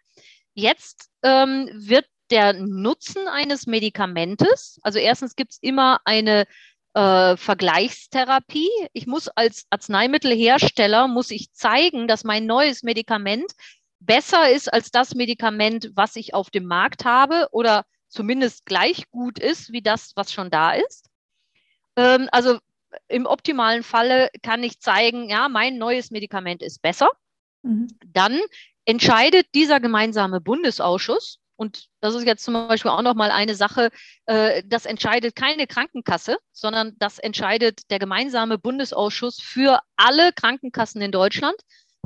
Jetzt ähm, wird der Nutzen eines Medikamentes, also erstens gibt es immer eine äh, Vergleichstherapie. Ich muss als Arzneimittelhersteller, muss ich zeigen, dass mein neues Medikament besser ist als das Medikament, was ich auf dem Markt habe oder zumindest gleich gut ist wie das, was schon da ist. Ähm, also im optimalen Falle kann ich zeigen, ja, mein neues Medikament ist besser. Mhm. Dann entscheidet dieser gemeinsame Bundesausschuss, und das ist jetzt zum Beispiel auch nochmal eine Sache, äh, das entscheidet keine Krankenkasse, sondern das entscheidet der gemeinsame Bundesausschuss für alle Krankenkassen in Deutschland.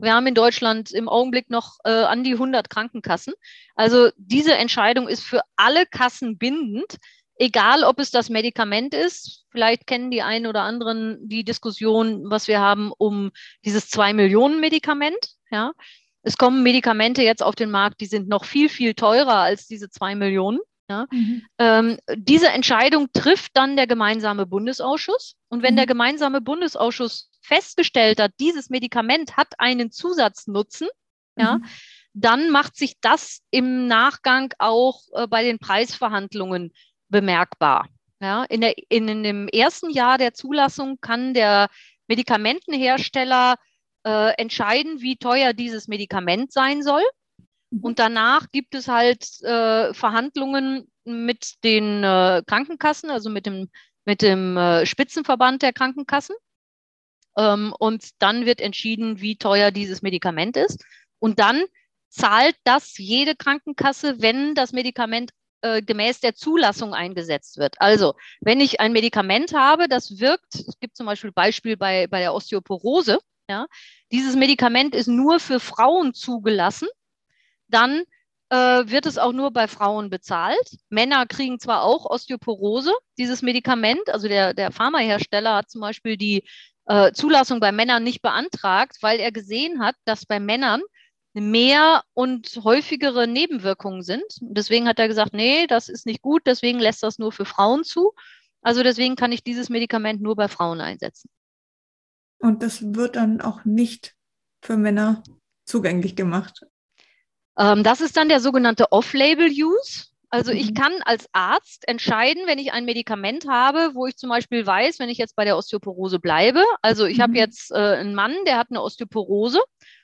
Wir haben in Deutschland im Augenblick noch äh, an die 100 Krankenkassen. Also diese Entscheidung ist für alle Kassen bindend, egal ob es das Medikament ist. Vielleicht kennen die einen oder anderen die Diskussion, was wir haben um dieses 2 Millionen Medikament. Ja. Es kommen Medikamente jetzt auf den Markt, die sind noch viel, viel teurer als diese 2 Millionen. Ja. Mhm. Ähm, diese Entscheidung trifft dann der gemeinsame Bundesausschuss. Und wenn mhm. der gemeinsame Bundesausschuss festgestellt hat, dieses Medikament hat einen Zusatznutzen, mhm. ja, dann macht sich das im Nachgang auch äh, bei den Preisverhandlungen bemerkbar. Ja, in, der, in, in dem ersten Jahr der Zulassung kann der Medikamentenhersteller äh, entscheiden, wie teuer dieses Medikament sein soll. Mhm. Und danach gibt es halt äh, Verhandlungen mit den äh, Krankenkassen, also mit dem, mit dem äh, Spitzenverband der Krankenkassen. Ähm, und dann wird entschieden, wie teuer dieses Medikament ist. Und dann zahlt das jede Krankenkasse, wenn das Medikament äh, gemäß der Zulassung eingesetzt wird. Also, wenn ich ein Medikament habe, das wirkt, es gibt zum Beispiel Beispiel bei, bei der Osteoporose, ja, dieses Medikament ist nur für Frauen zugelassen, dann äh, wird es auch nur bei Frauen bezahlt. Männer kriegen zwar auch Osteoporose, dieses Medikament, also der, der Pharmahersteller hat zum Beispiel die äh, Zulassung bei Männern nicht beantragt, weil er gesehen hat, dass bei Männern mehr und häufigere Nebenwirkungen sind. Deswegen hat er gesagt, nee, das ist nicht gut, deswegen lässt das nur für Frauen zu. Also deswegen kann ich dieses Medikament nur bei Frauen einsetzen. Und das wird dann auch nicht für Männer zugänglich gemacht. Ähm, das ist dann der sogenannte Off-Label-Use. Also ich mhm. kann als Arzt entscheiden, wenn ich ein Medikament habe, wo ich zum Beispiel weiß, wenn ich jetzt bei der Osteoporose bleibe, also ich mhm. habe jetzt äh, einen Mann, der hat eine Osteoporose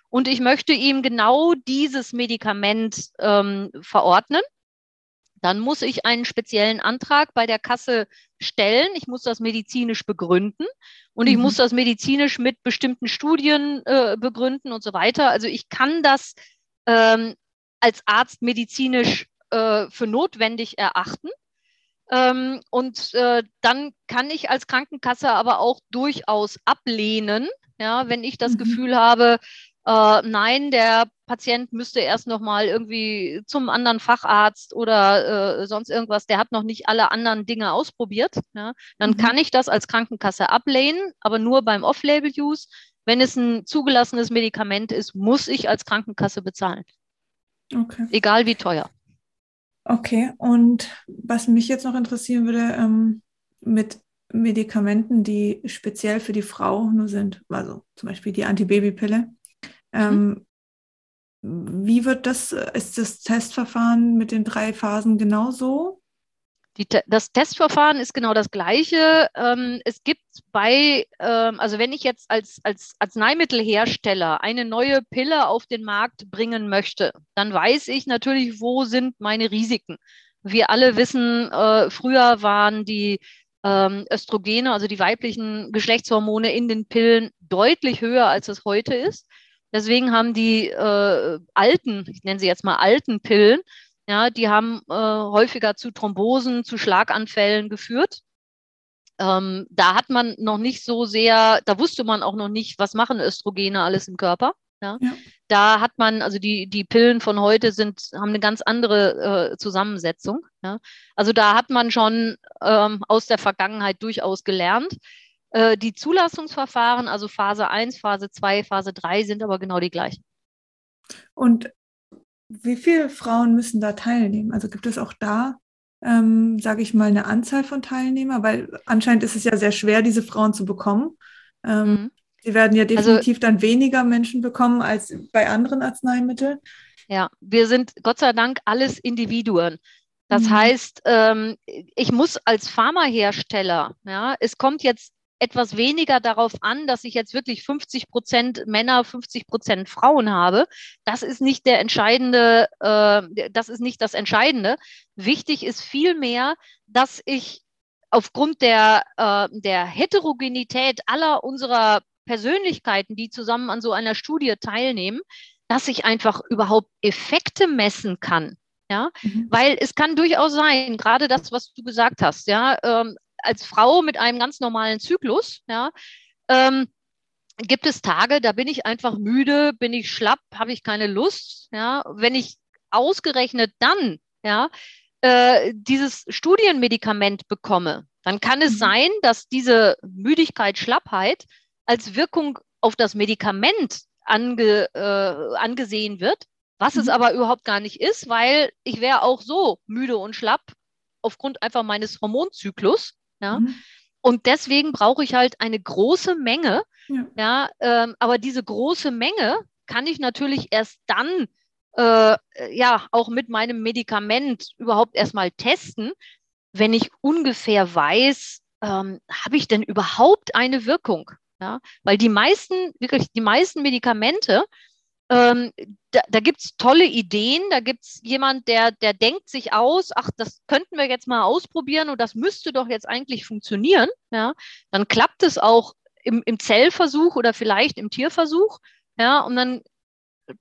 und ich möchte ihm genau dieses Medikament ähm, verordnen, dann muss ich einen speziellen Antrag bei der Kasse stellen. Ich muss das medizinisch begründen und mhm. ich muss das medizinisch mit bestimmten Studien äh, begründen und so weiter. Also ich kann das ähm, als Arzt medizinisch äh, für notwendig erachten. Ähm, und äh, dann kann ich als Krankenkasse aber auch durchaus ablehnen, ja, wenn ich das mhm. Gefühl habe, äh, nein, der Patient müsste erst noch mal irgendwie zum anderen Facharzt oder äh, sonst irgendwas, der hat noch nicht alle anderen Dinge ausprobiert, ja, dann mhm. kann ich das als Krankenkasse ablehnen, aber nur beim Off-Label-Use. Wenn es ein zugelassenes Medikament ist, muss ich als Krankenkasse bezahlen. Okay. Egal wie teuer. Okay, und was mich jetzt noch interessieren würde, ähm, mit Medikamenten, die speziell für die Frau nur sind, also zum Beispiel die Antibabypille. Ähm, mhm. Wie wird das, ist das Testverfahren mit den drei Phasen genauso? Die, das Testverfahren ist genau das gleiche. Ähm, es gibt bei, ähm, also wenn ich jetzt als, als Arzneimittelhersteller eine neue Pille auf den Markt bringen möchte, dann weiß ich natürlich, wo sind meine Risiken. Wir alle wissen, äh, früher waren die ähm, Östrogene, also die weiblichen Geschlechtshormone in den Pillen deutlich höher, als es heute ist. Deswegen haben die äh, alten, ich nenne sie jetzt mal alten Pillen, ja, die haben äh, häufiger zu Thrombosen, zu Schlaganfällen geführt. Ähm, da hat man noch nicht so sehr, da wusste man auch noch nicht, was machen Östrogene alles im Körper. Ja. ja. Da hat man, also die, die Pillen von heute sind, haben eine ganz andere äh, Zusammensetzung. Ja. Also da hat man schon ähm, aus der Vergangenheit durchaus gelernt. Äh, die Zulassungsverfahren, also Phase 1, Phase 2, Phase 3, sind aber genau die gleichen. Und wie viele Frauen müssen da teilnehmen? Also gibt es auch da, ähm, sage ich mal, eine Anzahl von Teilnehmern? Weil anscheinend ist es ja sehr schwer, diese Frauen zu bekommen. Ähm, mhm. Sie werden ja also definitiv also, dann weniger Menschen bekommen als bei anderen Arzneimitteln. Ja, wir sind Gott sei Dank alles Individuen. Das mhm. heißt, ähm, ich muss als Pharmahersteller, ja, es kommt jetzt etwas weniger darauf an, dass ich jetzt wirklich 50 Prozent Männer, 50 Prozent Frauen habe. Das ist nicht der entscheidende, äh, das ist nicht das Entscheidende. Wichtig ist vielmehr, dass ich aufgrund der, äh, der Heterogenität aller unserer Persönlichkeiten, die zusammen an so einer Studie teilnehmen, dass ich einfach überhaupt Effekte messen kann. Ja, mhm. weil es kann durchaus sein, gerade das, was du gesagt hast, ja, ähm, als Frau mit einem ganz normalen Zyklus, ja, ähm, gibt es Tage, da bin ich einfach müde, bin ich schlapp, habe ich keine Lust. Ja, wenn ich ausgerechnet dann, ja, äh, dieses Studienmedikament bekomme, dann kann es mhm. sein, dass diese Müdigkeit, Schlappheit als Wirkung auf das Medikament ange, äh, angesehen wird, was mhm. es aber überhaupt gar nicht ist, weil ich wäre auch so müde und schlapp aufgrund einfach meines Hormonzyklus. Ja? Mhm. Und deswegen brauche ich halt eine große Menge. Ja, ja ähm, aber diese große Menge kann ich natürlich erst dann äh, ja auch mit meinem Medikament überhaupt erstmal testen, wenn ich ungefähr weiß, ähm, habe ich denn überhaupt eine Wirkung? Ja? Weil die meisten, wirklich die meisten Medikamente ähm, da, da gibt es tolle Ideen, da gibt es jemand, der, der denkt sich aus, ach, das könnten wir jetzt mal ausprobieren und das müsste doch jetzt eigentlich funktionieren. Ja? Dann klappt es auch im, im Zellversuch oder vielleicht im Tierversuch. Ja, und dann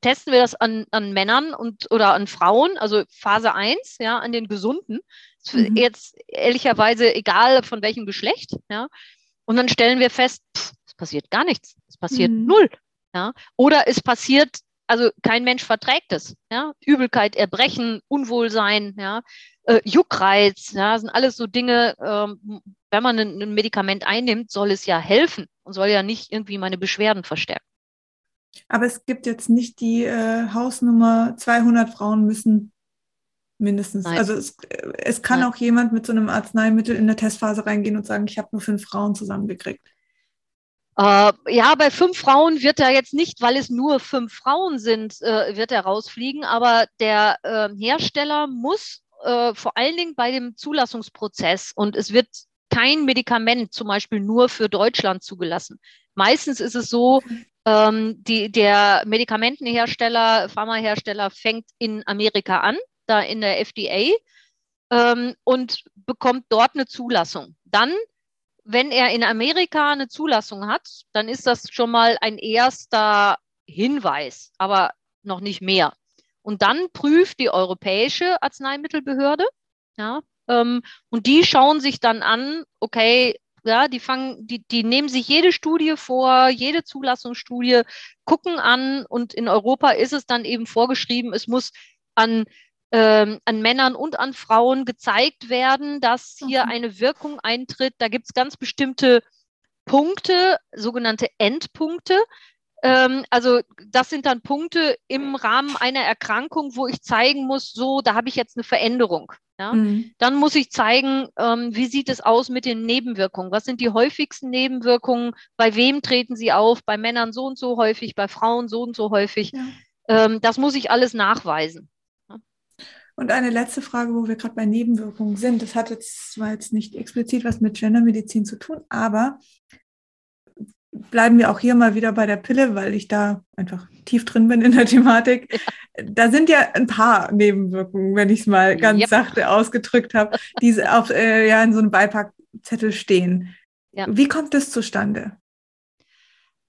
testen wir das an, an Männern und oder an Frauen, also Phase 1, ja, an den Gesunden. Mhm. Jetzt ehrlicherweise egal von welchem Geschlecht, ja. Und dann stellen wir fest, pff, es passiert gar nichts. Es passiert mhm. null. Ja? Oder es passiert, also kein Mensch verträgt es. Ja? Übelkeit, Erbrechen, Unwohlsein, ja? Äh, Juckreiz, ja? sind alles so Dinge, ähm, wenn man ein, ein Medikament einnimmt, soll es ja helfen und soll ja nicht irgendwie meine Beschwerden verstärken. Aber es gibt jetzt nicht die äh, Hausnummer 200 Frauen müssen mindestens. Nein. Also es, es kann Nein. auch jemand mit so einem Arzneimittel in der Testphase reingehen und sagen, ich habe nur fünf Frauen zusammengekriegt. Äh, ja, bei fünf Frauen wird er jetzt nicht, weil es nur fünf Frauen sind, äh, wird er rausfliegen, aber der äh, Hersteller muss äh, vor allen Dingen bei dem Zulassungsprozess und es wird kein Medikament zum Beispiel nur für Deutschland zugelassen. Meistens ist es so, Ähm, die, der Medikamentenhersteller, Pharmahersteller fängt in Amerika an, da in der FDA ähm, und bekommt dort eine Zulassung. Dann, wenn er in Amerika eine Zulassung hat, dann ist das schon mal ein erster Hinweis, aber noch nicht mehr. Und dann prüft die Europäische Arzneimittelbehörde, ja, ähm, und die schauen sich dann an, okay, ja, die fangen, die, die nehmen sich jede Studie vor, jede Zulassungsstudie, gucken an und in Europa ist es dann eben vorgeschrieben, es muss an, ähm, an Männern und an Frauen gezeigt werden, dass hier okay. eine Wirkung eintritt. Da gibt es ganz bestimmte Punkte, sogenannte Endpunkte. Ähm, also das sind dann Punkte im Rahmen einer Erkrankung, wo ich zeigen muss, so, da habe ich jetzt eine Veränderung. Ja? Mhm. Dann muss ich zeigen, ähm, wie sieht es aus mit den Nebenwirkungen? Was sind die häufigsten Nebenwirkungen? Bei wem treten sie auf? Bei Männern so und so häufig, bei Frauen so und so häufig. Ja. Ähm, das muss ich alles nachweisen. Und eine letzte Frage, wo wir gerade bei Nebenwirkungen sind. Das hat jetzt zwar jetzt nicht explizit was mit Gendermedizin zu tun, aber bleiben wir auch hier mal wieder bei der Pille, weil ich da einfach tief drin bin in der Thematik. Ja. Da sind ja ein paar Nebenwirkungen, wenn ich es mal ganz yep. sachte ausgedrückt habe, die auf, äh, ja, in so einem Beipackzettel stehen. Ja. Wie kommt das zustande?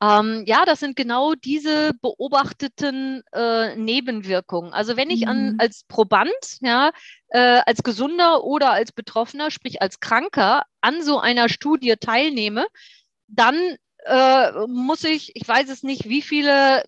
Ähm, ja, das sind genau diese beobachteten äh, Nebenwirkungen. Also wenn ich mhm. an, als Proband, ja, äh, als Gesunder oder als Betroffener, sprich als Kranker, an so einer Studie teilnehme, dann äh, muss ich, ich weiß es nicht, wie viele,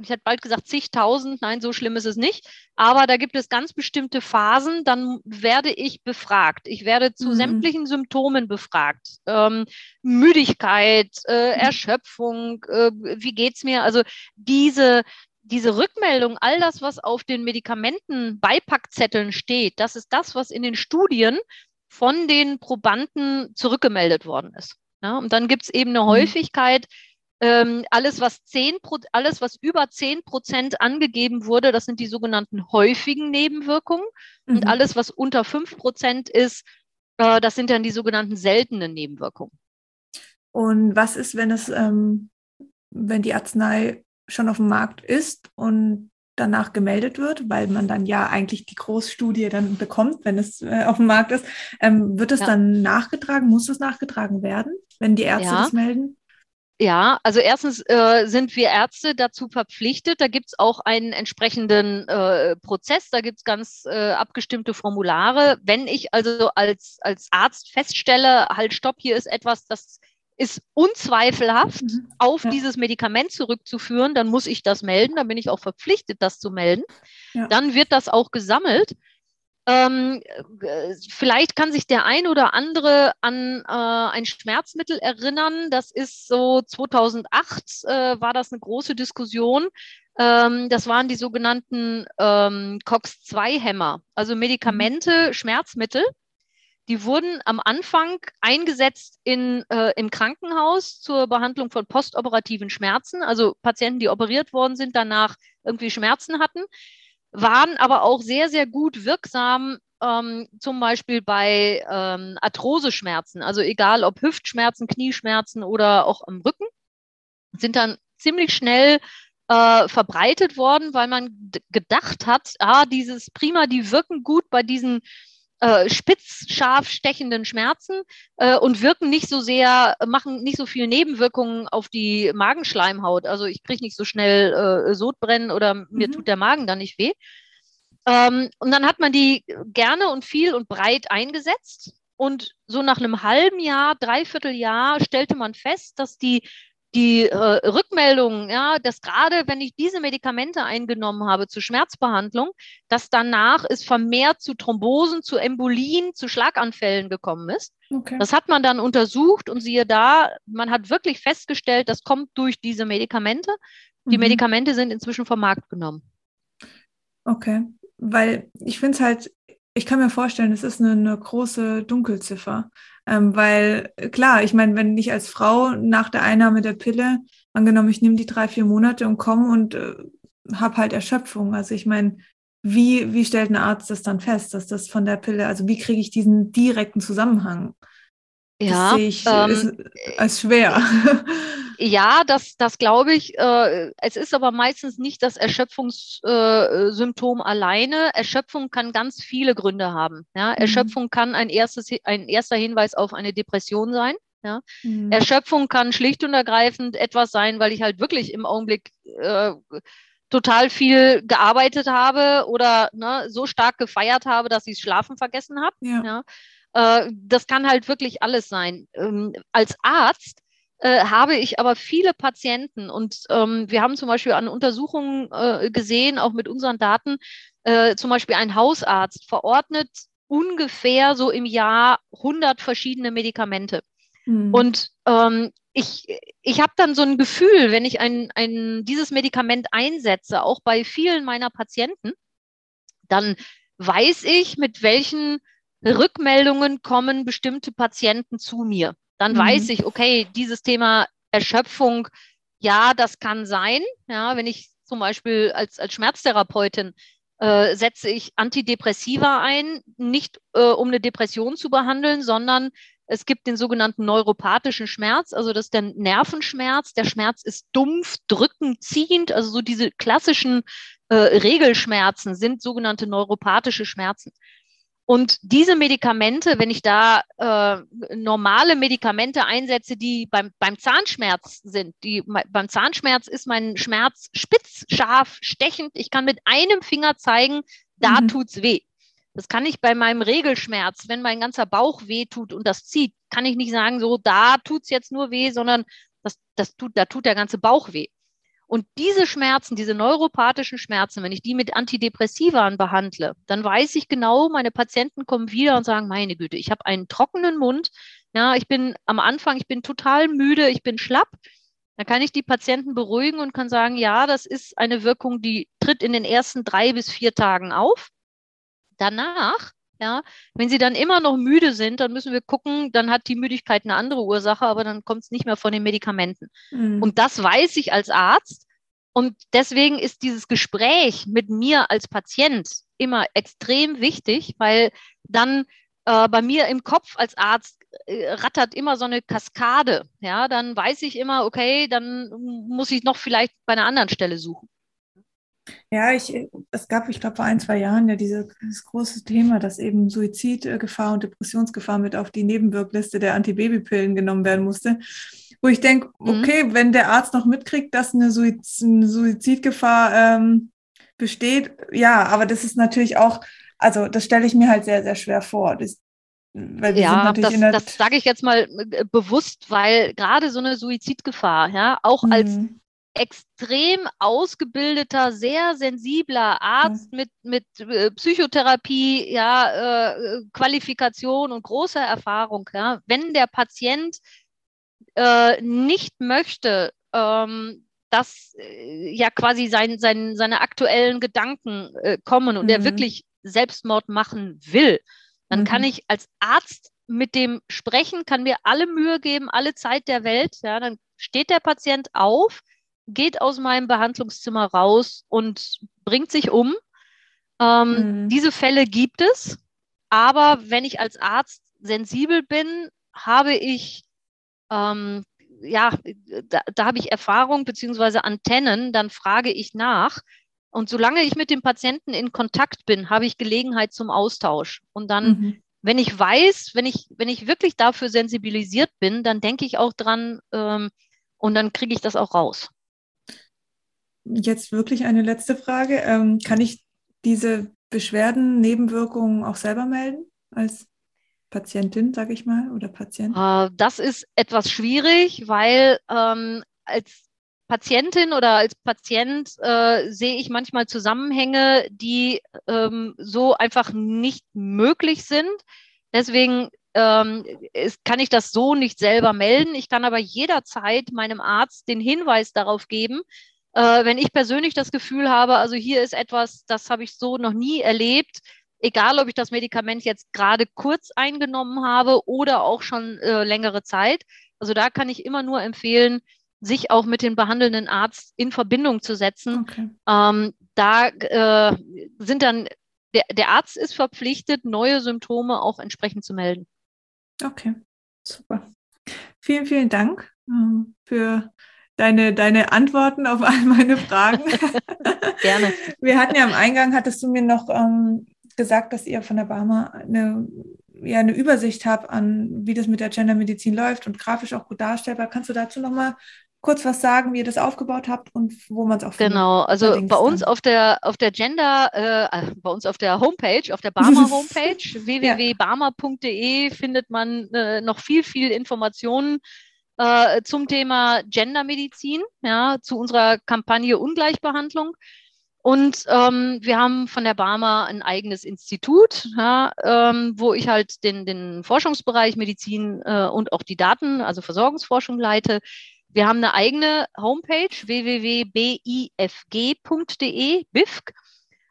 ich hätte bald gesagt zigtausend, nein, so schlimm ist es nicht, aber da gibt es ganz bestimmte Phasen, dann werde ich befragt. Ich werde zu mhm. sämtlichen Symptomen befragt. Ähm, Müdigkeit, äh, mhm. Erschöpfung, äh, wie geht's mir? Also diese diese Rückmeldung, all das, was auf den Medikamenten-Beipackzetteln steht, das ist das, was in den Studien von den Probanden zurückgemeldet worden ist. Ja, und dann gibt es eben eine mhm. Häufigkeit, ähm, alles, was 10, alles, was über 10 Prozent angegeben wurde, das sind die sogenannten häufigen Nebenwirkungen. Mhm. Und alles, was unter 5 Prozent ist, äh, das sind dann die sogenannten seltenen Nebenwirkungen. Und was ist, wenn es, ähm, wenn die Arznei schon auf dem Markt ist und danach gemeldet wird, weil man dann ja eigentlich die Großstudie dann bekommt, wenn es äh, auf dem Markt ist. Ähm, wird es ja. dann nachgetragen? Muss es nachgetragen werden, wenn die Ärzte ja. das melden? Ja, also erstens äh, sind wir Ärzte dazu verpflichtet. Da gibt es auch einen entsprechenden äh, Prozess, da gibt es ganz äh, abgestimmte Formulare. Wenn ich also als, als Arzt feststelle, halt, stopp, hier ist etwas, das ist unzweifelhaft mhm. auf ja. dieses Medikament zurückzuführen, dann muss ich das melden, dann bin ich auch verpflichtet, das zu melden. Ja. Dann wird das auch gesammelt. Ähm, äh, vielleicht kann sich der ein oder andere an äh, ein Schmerzmittel erinnern. Das ist so 2008 äh, war das eine große Diskussion. Ähm, das waren die sogenannten ähm, COX-2-Hämmer, also Medikamente, mhm. Schmerzmittel, die wurden am Anfang eingesetzt in, äh, im Krankenhaus zur Behandlung von postoperativen Schmerzen, also Patienten, die operiert worden sind, danach irgendwie Schmerzen hatten, waren aber auch sehr, sehr gut wirksam, ähm, zum Beispiel bei ähm, Arthroseschmerzen, also egal ob Hüftschmerzen, Knieschmerzen oder auch am Rücken, sind dann ziemlich schnell äh, verbreitet worden, weil man gedacht hat, ah, dieses prima, die wirken gut bei diesen äh, spitz, scharf stechenden Schmerzen äh, und wirken nicht so sehr, machen nicht so viele Nebenwirkungen auf die Magenschleimhaut. Also ich kriege nicht so schnell äh, Sodbrennen oder mhm. mir tut der Magen dann nicht weh. Ähm, und dann hat man die gerne und viel und breit eingesetzt. Und so nach einem halben Jahr, dreiviertel Jahr stellte man fest, dass die die äh, Rückmeldung, ja, dass gerade wenn ich diese Medikamente eingenommen habe zur Schmerzbehandlung, dass danach es vermehrt zu Thrombosen, zu Embolien, zu Schlaganfällen gekommen ist. Okay. Das hat man dann untersucht und siehe da, man hat wirklich festgestellt, das kommt durch diese Medikamente. Die mhm. Medikamente sind inzwischen vom Markt genommen. Okay, weil ich finde es halt, ich kann mir vorstellen, es ist eine, eine große Dunkelziffer. Ähm, weil klar, ich meine, wenn ich als Frau nach der Einnahme der Pille, angenommen, ich nehme die drei, vier Monate und komme und äh, habe halt Erschöpfung. Also ich meine, wie, wie stellt ein Arzt das dann fest, dass das von der Pille, also wie kriege ich diesen direkten Zusammenhang? Ja, das sehe ich ähm, als schwer. *laughs* Ja, das, das glaube ich. Äh, es ist aber meistens nicht das Erschöpfungssymptom äh, alleine. Erschöpfung kann ganz viele Gründe haben. Ja? Mhm. Erschöpfung kann ein, erstes, ein erster Hinweis auf eine Depression sein. Ja? Mhm. Erschöpfung kann schlicht und ergreifend etwas sein, weil ich halt wirklich im Augenblick äh, total viel gearbeitet habe oder ne, so stark gefeiert habe, dass ich Schlafen vergessen habe. Ja. ja? Äh, das kann halt wirklich alles sein. Ähm, als Arzt äh, habe ich aber viele Patienten und ähm, wir haben zum Beispiel an Untersuchungen äh, gesehen, auch mit unseren Daten, zum Beispiel ein Hausarzt verordnet ungefähr so im Jahr 100 verschiedene Medikamente. Mhm. Und ähm, ich, ich habe dann so ein Gefühl, wenn ich ein, ein, dieses Medikament einsetze, auch bei vielen meiner Patienten, dann weiß ich, mit welchen Rückmeldungen kommen bestimmte Patienten zu mir. Dann mhm. weiß ich, okay, dieses Thema Erschöpfung, ja, das kann sein. Ja, wenn ich zum Beispiel als, als Schmerztherapeutin äh, setze ich Antidepressiva ein, nicht äh, um eine Depression zu behandeln, sondern es gibt den sogenannten neuropathischen Schmerz, also das ist der Nervenschmerz. Der Schmerz ist dumpf, drückend, ziehend, also so diese klassischen äh, Regelschmerzen sind sogenannte neuropathische Schmerzen. Und diese Medikamente, wenn ich da äh, normale Medikamente einsetze, die beim, beim Zahnschmerz sind, die beim Zahnschmerz ist mein Schmerz spitz, scharf, stechend. Ich kann mit einem Finger zeigen, da mhm. tut's weh. Das kann ich bei meinem Regelschmerz, wenn mein ganzer Bauch weh tut und das zieht, kann ich nicht sagen, so da tut's jetzt nur weh, sondern das, das tut, da tut der ganze Bauch weh. Und diese Schmerzen, diese neuropathischen Schmerzen, wenn ich die mit Antidepressiva behandle, dann weiß ich genau, meine Patienten kommen wieder und sagen, meine Güte, ich habe einen trockenen Mund. Ja, ich bin am Anfang, ich bin total müde, ich bin schlapp. Dann kann ich die Patienten beruhigen und kann sagen, ja, das ist eine Wirkung, die tritt in den ersten drei bis vier Tagen auf. Danach ja, wenn sie dann immer noch müde sind, dann müssen wir gucken, dann hat die Müdigkeit eine andere Ursache, aber dann kommt es nicht mehr von den Medikamenten. Mhm. Und das weiß ich als Arzt. Und deswegen ist dieses Gespräch mit mir als Patient immer extrem wichtig, weil dann äh, bei mir im Kopf als Arzt äh, rattert immer so eine Kaskade. Ja, dann weiß ich immer, okay, dann muss ich noch vielleicht bei einer anderen Stelle suchen. Ja, ich, es gab, ich glaube, vor ein, zwei Jahren ja dieses große Thema, dass eben Suizidgefahr und Depressionsgefahr mit auf die Nebenwirkliste der Antibabypillen genommen werden musste. Wo ich denke, mhm. okay, mhm. wenn der Arzt noch mitkriegt, dass eine, Suiz eine Suizidgefahr ähm, besteht, ja, aber das ist natürlich auch, also das stelle ich mir halt sehr, sehr schwer vor. Das, ja, das, das sage ich jetzt mal äh, bewusst, weil gerade so eine Suizidgefahr, ja, auch mhm. als extrem ausgebildeter, sehr sensibler Arzt mhm. mit, mit äh, Psychotherapie, ja, äh, Qualifikation und großer Erfahrung. Ja. Wenn der Patient äh, nicht möchte, ähm, dass äh, ja quasi sein, sein, seine aktuellen Gedanken äh, kommen und mhm. er wirklich Selbstmord machen will, dann mhm. kann ich als Arzt mit dem sprechen, kann mir alle Mühe geben, alle Zeit der Welt. Ja, dann steht der Patient auf, geht aus meinem Behandlungszimmer raus und bringt sich um. Ähm, mhm. Diese Fälle gibt es, aber wenn ich als Arzt sensibel bin, habe ich ähm, ja, da, da habe ich Erfahrung beziehungsweise Antennen, dann frage ich nach. Und solange ich mit dem Patienten in Kontakt bin, habe ich Gelegenheit zum Austausch. Und dann, mhm. wenn ich weiß, wenn ich, wenn ich wirklich dafür sensibilisiert bin, dann denke ich auch dran ähm, und dann kriege ich das auch raus jetzt wirklich eine letzte Frage. Ähm, kann ich diese Beschwerden, Nebenwirkungen auch selber melden als Patientin, sage ich mal, oder Patient? Uh, das ist etwas schwierig, weil ähm, als Patientin oder als Patient äh, sehe ich manchmal Zusammenhänge, die ähm, so einfach nicht möglich sind. Deswegen ähm, ist, kann ich das so nicht selber melden. Ich kann aber jederzeit meinem Arzt den Hinweis darauf geben, äh, wenn ich persönlich das Gefühl habe, also hier ist etwas, das habe ich so noch nie erlebt, egal ob ich das Medikament jetzt gerade kurz eingenommen habe oder auch schon äh, längere Zeit. Also da kann ich immer nur empfehlen, sich auch mit dem behandelnden Arzt in Verbindung zu setzen. Okay. Ähm, da äh, sind dann, der, der Arzt ist verpflichtet, neue Symptome auch entsprechend zu melden. Okay, Super. Vielen, vielen Dank ähm, für deine, deine Antworten auf all meine Fragen. *laughs* Gerne. Wir hatten ja am Eingang, hattest du mir noch ähm, gesagt, dass ihr von der Barmer eine, ja, eine Übersicht habt an, wie das mit der Gendermedizin läuft und grafisch auch gut darstellbar. Kannst du dazu nochmal kurz was sagen, wie ihr das aufgebaut habt und wo man es auch findet? Genau, also bei uns auf der auf der Gender, äh, äh, bei uns auf der Homepage, auf der *laughs* Barmer Homepage www.barmer.de findet man äh, noch viel viel Informationen äh, zum Thema Gendermedizin, ja, zu unserer Kampagne Ungleichbehandlung. Und ähm, wir haben von der Barmer ein eigenes Institut, ja, ähm, wo ich halt den, den Forschungsbereich Medizin äh, und auch die Daten, also Versorgungsforschung leite. Wir haben eine eigene Homepage www.bifg.de, BIFG.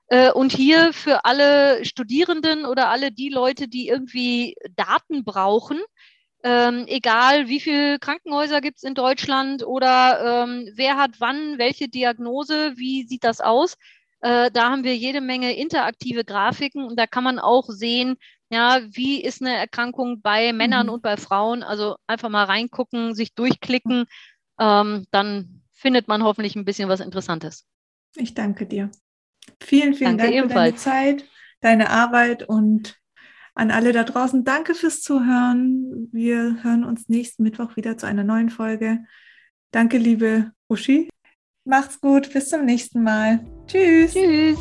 Äh, und hier für alle Studierenden oder alle die Leute, die irgendwie Daten brauchen, ähm, egal wie viele Krankenhäuser gibt es in Deutschland oder ähm, wer hat wann welche Diagnose, wie sieht das aus? Äh, da haben wir jede Menge interaktive Grafiken und da kann man auch sehen, ja, wie ist eine Erkrankung bei Männern mhm. und bei Frauen? Also einfach mal reingucken, sich durchklicken, ähm, dann findet man hoffentlich ein bisschen was Interessantes. Ich danke dir. Vielen, vielen danke Dank ebenfalls. für deine Zeit, deine Arbeit und an alle da draußen, danke fürs Zuhören. Wir hören uns nächsten Mittwoch wieder zu einer neuen Folge. Danke, liebe Uschi. Macht's gut, bis zum nächsten Mal. Tschüss. Tschüss.